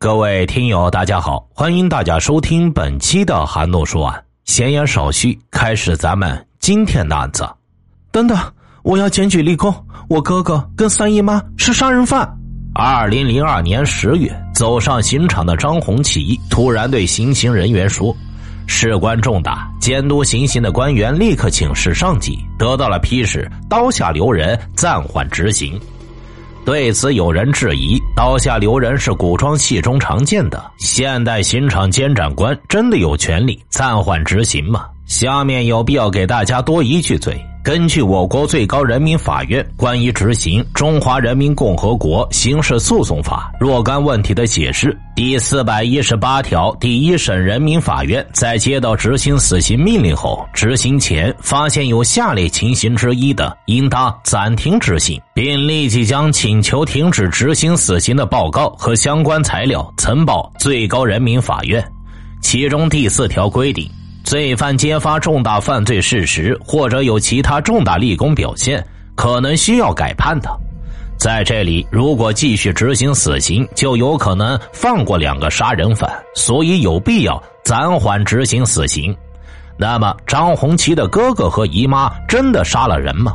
各位听友，大家好，欢迎大家收听本期的韩诺说案。闲言少叙，开始咱们今天的案子。等等，我要检举立功，我哥哥跟三姨妈是杀人犯。二零零二年十月，走上刑场的张红旗突然对行刑人员说：“事关重大，监督行刑的官员立刻请示上级，得到了批示，刀下留人，暂缓执行。”对此，有人质疑：刀下留人是古装戏中常见的，现代刑场监斩官真的有权利暂缓执行吗？下面有必要给大家多一句嘴。根据我国最高人民法院关于执行《中华人民共和国刑事诉讼法》若干问题的解释，第四百一十八条，第一审人民法院在接到执行死刑命令后，执行前发现有下列情形之一的，应当暂停执行，并立即将请求停止执行死刑的报告和相关材料呈报最高人民法院。其中第四条规定。罪犯揭发重大犯罪事实，或者有其他重大立功表现，可能需要改判的。在这里，如果继续执行死刑，就有可能放过两个杀人犯，所以有必要暂缓执行死刑。那么，张红旗的哥哥和姨妈真的杀了人吗？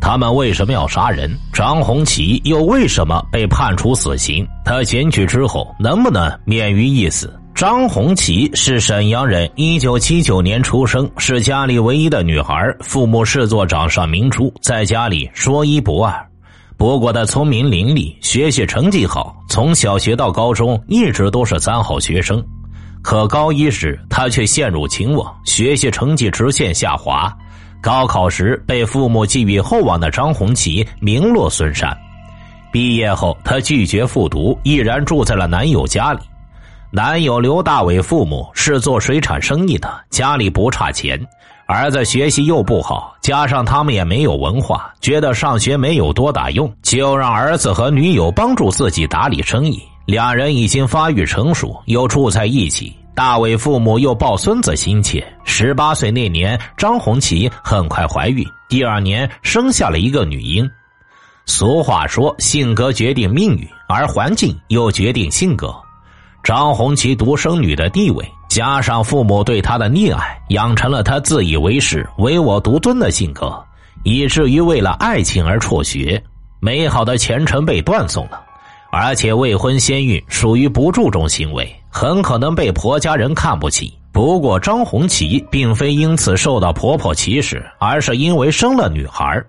他们为什么要杀人？张红旗又为什么被判处死刑？他检举之后能不能免于一死？张红旗是沈阳人，一九七九年出生，是家里唯一的女孩，父母视作掌上明珠，在家里说一不二。不过他聪明伶俐，学习成绩好，从小学到高中一直都是三好学生。可高一时，他却陷入情网，学习成绩直线下滑。高考时被父母寄予厚望的张红旗名落孙山。毕业后，他拒绝复读，毅然住在了男友家里。男友刘大伟父母是做水产生意的，家里不差钱，儿子学习又不好，加上他们也没有文化，觉得上学没有多大用，就让儿子和女友帮助自己打理生意。两人已经发育成熟，又住在一起。大伟父母又抱孙子心切，十八岁那年，张红旗很快怀孕，第二年生下了一个女婴。俗话说，性格决定命运，而环境又决定性格。张红旗独生女的地位，加上父母对她的溺爱，养成了她自以为是、唯我独尊的性格，以至于为了爱情而辍学，美好的前程被断送了。而且未婚先孕属于不注重行为，很可能被婆家人看不起。不过张红旗并非因此受到婆婆歧视，而是因为生了女孩。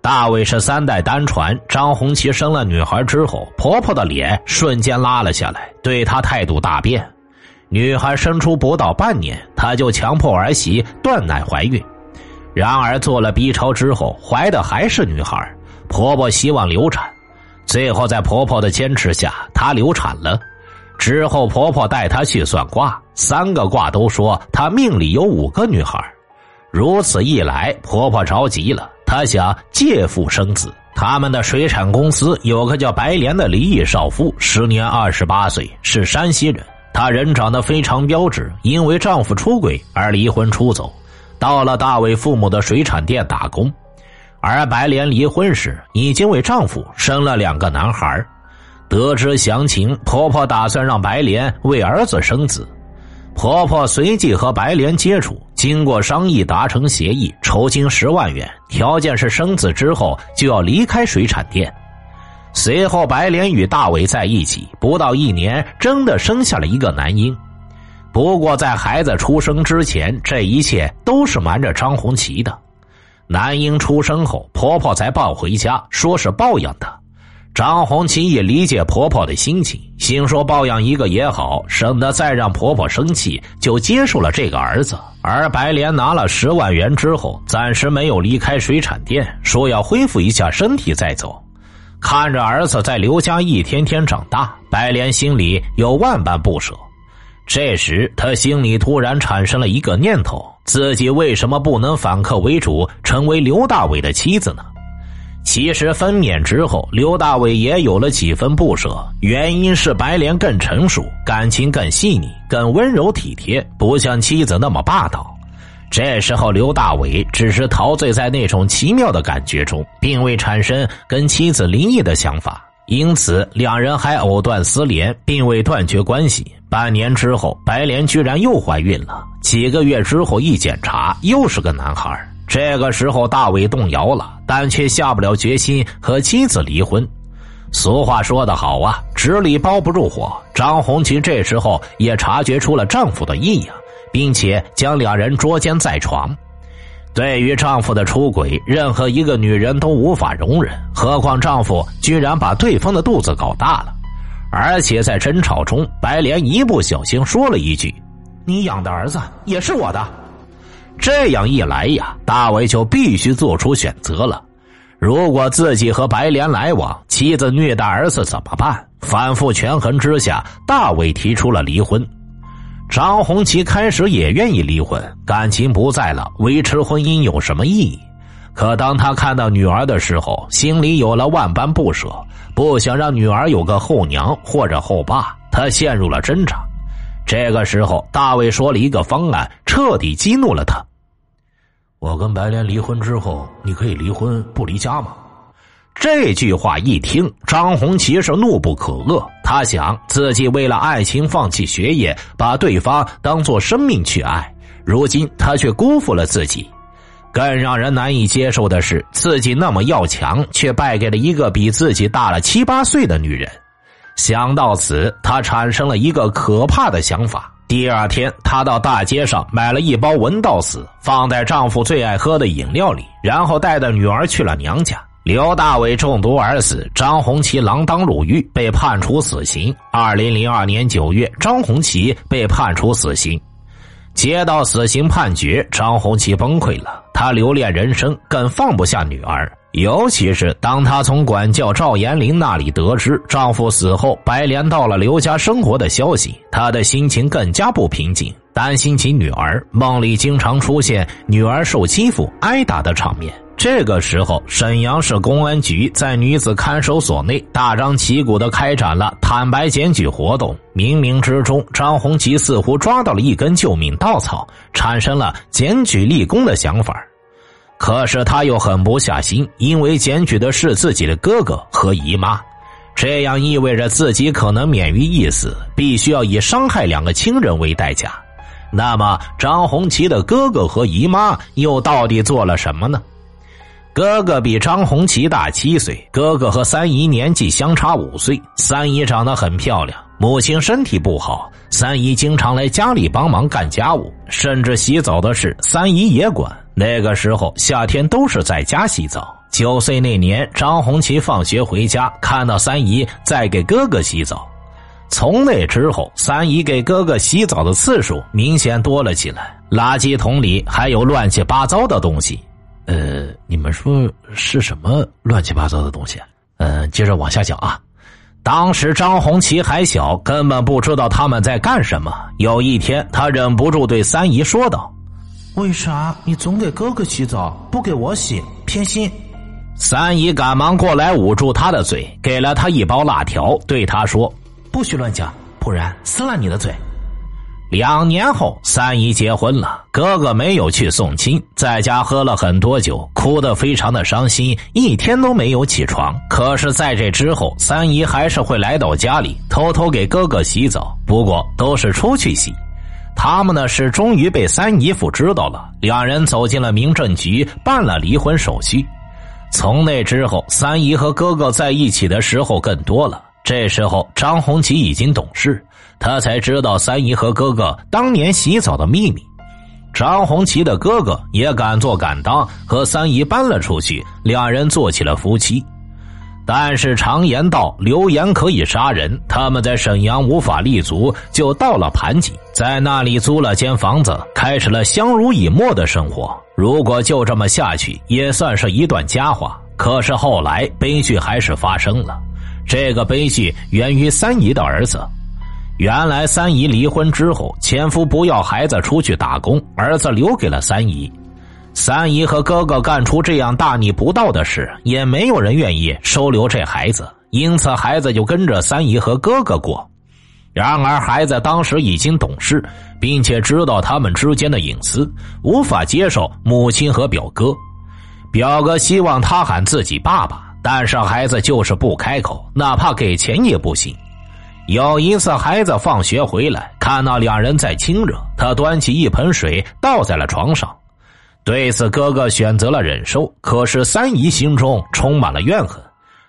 大伟是三代单传，张红旗生了女孩之后，婆婆的脸瞬间拉了下来，对她态度大变。女孩生出不到半年，她就强迫儿媳断奶怀孕。然而做了 B 超之后，怀的还是女孩，婆婆希望流产，最后在婆婆的坚持下，她流产了。之后婆婆带她去算卦，三个卦都说她命里有五个女孩。如此一来，婆婆着急了。她想借腹生子。他们的水产公司有个叫白莲的离异少妇，时年二十八岁，是山西人。她人长得非常标致，因为丈夫出轨而离婚出走，到了大伟父母的水产店打工。而白莲离婚时已经为丈夫生了两个男孩。得知详情，婆婆打算让白莲为儿子生子。婆婆随即和白莲接触，经过商议达成协议，酬金十万元，条件是生子之后就要离开水产店。随后，白莲与大伟在一起不到一年，真的生下了一个男婴。不过，在孩子出生之前，这一切都是瞒着张红旗的。男婴出生后，婆婆才抱回家，说是抱养的。张红旗也理解婆婆的心情，心说抱养一个也好，省得再让婆婆生气，就接受了这个儿子。而白莲拿了十万元之后，暂时没有离开水产店，说要恢复一下身体再走。看着儿子在刘家一天天长大，白莲心里有万般不舍。这时，他心里突然产生了一个念头：自己为什么不能反客为主，成为刘大伟的妻子呢？其实分娩之后，刘大伟也有了几分不舍，原因是白莲更成熟，感情更细腻，更温柔体贴，不像妻子那么霸道。这时候，刘大伟只是陶醉在那种奇妙的感觉中，并未产生跟妻子离异的想法。因此两人还藕断丝连，并未断绝关系。半年之后，白莲居然又怀孕了。几个月之后一检查，又是个男孩。这个时候，大伟动摇了，但却下不了决心和妻子离婚。俗话说得好啊，纸里包不住火。张红旗这时候也察觉出了丈夫的异样，并且将两人捉奸在床。对于丈夫的出轨，任何一个女人都无法容忍，何况丈夫居然把对方的肚子搞大了。而且在争吵中，白莲一不小心说了一句：“你养的儿子也是我的。”这样一来呀，大伟就必须做出选择了。如果自己和白莲来往，妻子虐待儿子怎么办？反复权衡之下，大伟提出了离婚。张红旗开始也愿意离婚，感情不在了，维持婚姻有什么意义？可当他看到女儿的时候，心里有了万般不舍，不想让女儿有个后娘或者后爸，他陷入了挣扎。这个时候，大卫说了一个方案，彻底激怒了他。我跟白莲离婚之后，你可以离婚不离家吗？这句话一听，张红旗是怒不可遏。他想自己为了爱情放弃学业，把对方当做生命去爱，如今他却辜负了自己。更让人难以接受的是，自己那么要强，却败给了一个比自己大了七八岁的女人。想到此，他产生了一个可怕的想法。第二天，她到大街上买了一包文道死，放在丈夫最爱喝的饮料里，然后带着女儿去了娘家。刘大伟中毒而死，张红旗锒铛入狱，被判处死刑。二零零二年九月，张红旗被判处死刑。接到死刑判决，张红旗崩溃了。他留恋人生，更放不下女儿。尤其是当她从管教赵延林那里得知丈夫死后白莲到了刘家生活的消息，她的心情更加不平静，担心起女儿。梦里经常出现女儿受欺负、挨打的场面。这个时候，沈阳市公安局在女子看守所内大张旗鼓的开展了坦白检举活动。冥冥之中，张红旗似乎抓到了一根救命稻草，产生了检举立功的想法。可是他又狠不下心，因为检举的是自己的哥哥和姨妈，这样意味着自己可能免于一死，必须要以伤害两个亲人为代价。那么，张红旗的哥哥和姨妈又到底做了什么呢？哥哥比张红旗大七岁，哥哥和三姨年纪相差五岁。三姨长得很漂亮，母亲身体不好，三姨经常来家里帮忙干家务，甚至洗澡的事三姨也管。那个时候夏天都是在家洗澡。九岁那年，张红旗放学回家，看到三姨在给哥哥洗澡。从那之后，三姨给哥哥洗澡的次数明显多了起来，垃圾桶里还有乱七八糟的东西。呃，你们说是什么乱七八糟的东西？嗯，接着往下讲啊。当时张红旗还小，根本不知道他们在干什么。有一天，他忍不住对三姨说道：“为啥你总给哥哥洗澡，不给我洗？偏心？”三姨赶忙过来捂住他的嘴，给了他一包辣条，对他说：“不许乱讲，不然撕烂你的嘴。”两年后，三姨结婚了，哥哥没有去送亲，在家喝了很多酒，哭得非常的伤心，一天都没有起床。可是，在这之后，三姨还是会来到家里，偷偷给哥哥洗澡，不过都是出去洗。他们的事终于被三姨夫知道了，两人走进了民政局，办了离婚手续。从那之后，三姨和哥哥在一起的时候更多了。这时候，张红旗已经懂事。他才知道三姨和哥哥当年洗澡的秘密，张红旗的哥哥也敢做敢当，和三姨搬了出去，两人做起了夫妻。但是常言道，流言可以杀人，他们在沈阳无法立足，就到了盘锦，在那里租了间房子，开始了相濡以沫的生活。如果就这么下去，也算是一段佳话。可是后来悲剧还是发生了，这个悲剧源于三姨的儿子。原来三姨离婚之后，前夫不要孩子出去打工，儿子留给了三姨。三姨和哥哥干出这样大逆不道的事，也没有人愿意收留这孩子，因此孩子就跟着三姨和哥哥过。然而孩子当时已经懂事，并且知道他们之间的隐私，无法接受母亲和表哥。表哥希望他喊自己爸爸。但是孩子就是不开口，哪怕给钱也不行。有一次，孩子放学回来，看到两人在亲热，他端起一盆水倒在了床上。对此，哥哥选择了忍受，可是三姨心中充满了怨恨。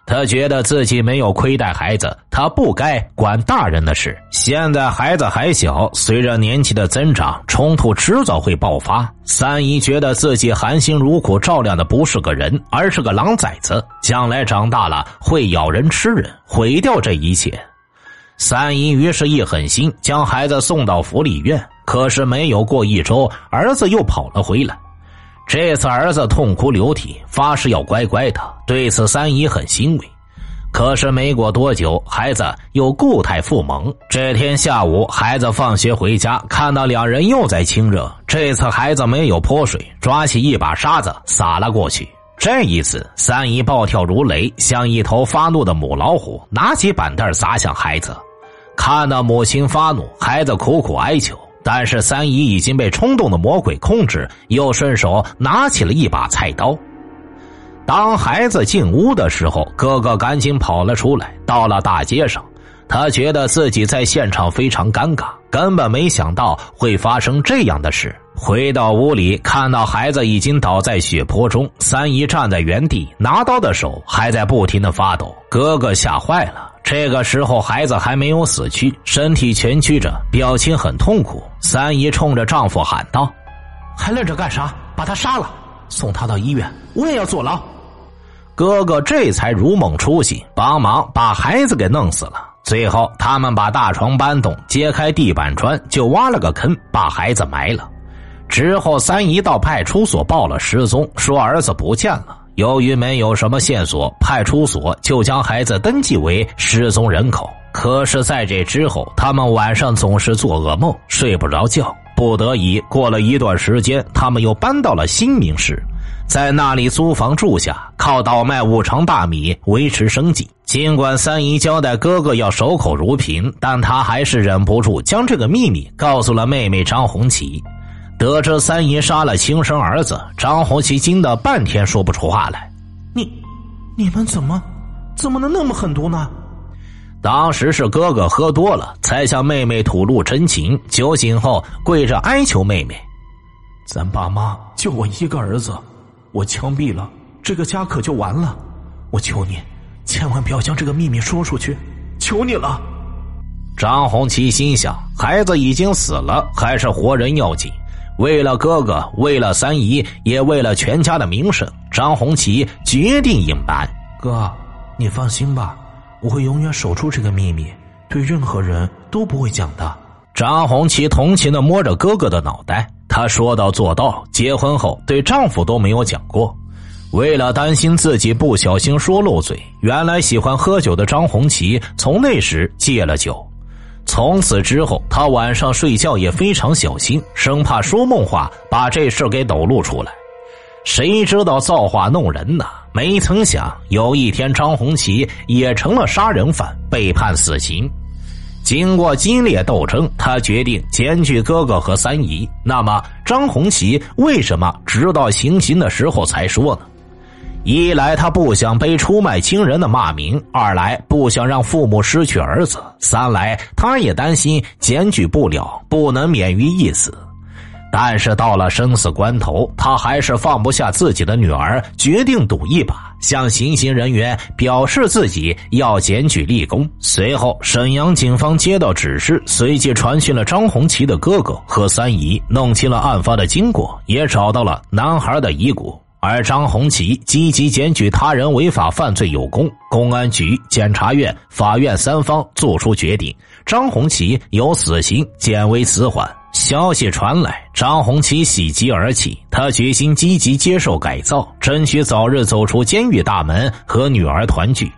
他觉得自己没有亏待孩子，他不该管大人的事。现在孩子还小，随着年纪的增长，冲突迟早会爆发。三姨觉得自己含辛茹苦照料的不是个人，而是个狼崽子，将来长大了会咬人吃人，毁掉这一切。三姨于是一狠心，将孩子送到福利院。可是没有过一周，儿子又跑了回来。这次儿子痛哭流涕，发誓要乖乖的。对此，三姨很欣慰。可是没过多久，孩子又固态复萌。这天下午，孩子放学回家，看到两人又在亲热。这次孩子没有泼水，抓起一把沙子撒了过去。这一次，三姨暴跳如雷，像一头发怒的母老虎，拿起板凳砸向孩子。看到母亲发怒，孩子苦苦哀求。但是三姨已经被冲动的魔鬼控制，又顺手拿起了一把菜刀。当孩子进屋的时候，哥哥赶紧跑了出来，到了大街上，他觉得自己在现场非常尴尬，根本没想到会发生这样的事。回到屋里，看到孩子已经倒在血泊中，三姨站在原地，拿刀的手还在不停的发抖。哥哥吓坏了。这个时候，孩子还没有死去，身体蜷曲着，表情很痛苦。三姨冲着丈夫喊道：“还愣着干啥？把他杀了，送他到医院，我也要坐牢。”哥哥这才如梦初醒，帮忙把孩子给弄死了。最后，他们把大床搬动，揭开地板砖，就挖了个坑，把孩子埋了。之后，三姨到派出所报了失踪，说儿子不见了。由于没有什么线索，派出所就将孩子登记为失踪人口。可是，在这之后，他们晚上总是做噩梦，睡不着觉。不得已，过了一段时间，他们又搬到了新民市，在那里租房住下，靠倒卖五常大米维持生计。尽管三姨交代哥哥要守口如瓶，但他还是忍不住将这个秘密告诉了妹妹张红旗。得知三姨杀了亲生儿子，张红旗惊得半天说不出话来。你，你们怎么，怎么能那么狠毒呢？当时是哥哥喝多了，才向妹妹吐露真情。酒醒后，跪着哀求妹妹：“咱爸妈就我一个儿子，我枪毙了，这个家可就完了。我求你，千万不要将这个秘密说出去，求你了。”张红旗心想：孩子已经死了，还是活人要紧。为了哥哥，为了三姨，也为了全家的名声，张红旗决定隐瞒。哥，你放心吧，我会永远守住这个秘密，对任何人都不会讲的。张红旗同情的摸着哥哥的脑袋，她说到做到，结婚后对丈夫都没有讲过。为了担心自己不小心说漏嘴，原来喜欢喝酒的张红旗从那时戒了酒。从此之后，他晚上睡觉也非常小心，生怕说梦话把这事给抖露出来。谁知道造化弄人呢？没曾想有一天，张红旗也成了杀人犯，被判死刑。经过激烈斗争，他决定检举哥哥和三姨。那么，张红旗为什么直到行刑的时候才说呢？一来他不想背出卖亲人的骂名，二来不想让父母失去儿子，三来他也担心检举不了，不能免于一死。但是到了生死关头，他还是放不下自己的女儿，决定赌一把，向行刑人员表示自己要检举立功。随后，沈阳警方接到指示，随即传讯了张红旗的哥哥和三姨，弄清了案发的经过，也找到了男孩的遗骨。而张红旗积极检举他人违法犯罪有功，公安局、检察院、法院三方作出决定，张红旗由死刑减为死缓。消息传来，张红旗喜极而泣，他决心积极接受改造，争取早日走出监狱大门，和女儿团聚。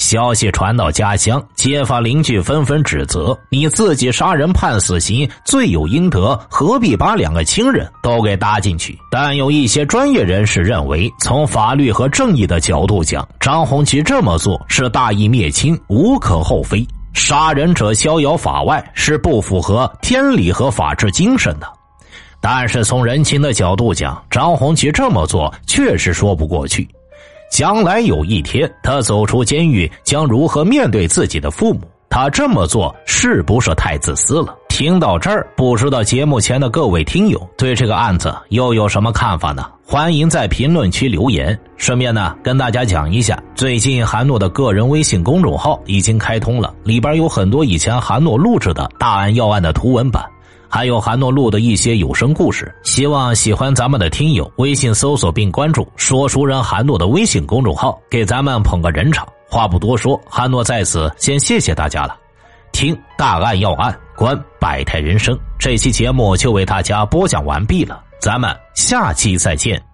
消息传到家乡，街坊邻居纷纷指责：“你自己杀人判死刑，罪有应得，何必把两个亲人都给搭进去？”但有一些专业人士认为，从法律和正义的角度讲，张红旗这么做是大义灭亲，无可厚非。杀人者逍遥法外，是不符合天理和法治精神的。但是从人情的角度讲，张红旗这么做确实说不过去。将来有一天他走出监狱，将如何面对自己的父母？他这么做是不是太自私了？听到这儿，不知道节目前的各位听友对这个案子又有什么看法呢？欢迎在评论区留言。顺便呢，跟大家讲一下，最近韩诺的个人微信公众号已经开通了，里边有很多以前韩诺录制的大案要案的图文版，还有韩诺录的一些有声故事。希望喜欢咱们的听友微信搜索并关注“说书人韩诺”的微信公众号，给咱们捧个人场。话不多说，韩诺在此先谢谢大家了。听大案要案，观百态人生，这期节目就为大家播讲完毕了，咱们下期再见。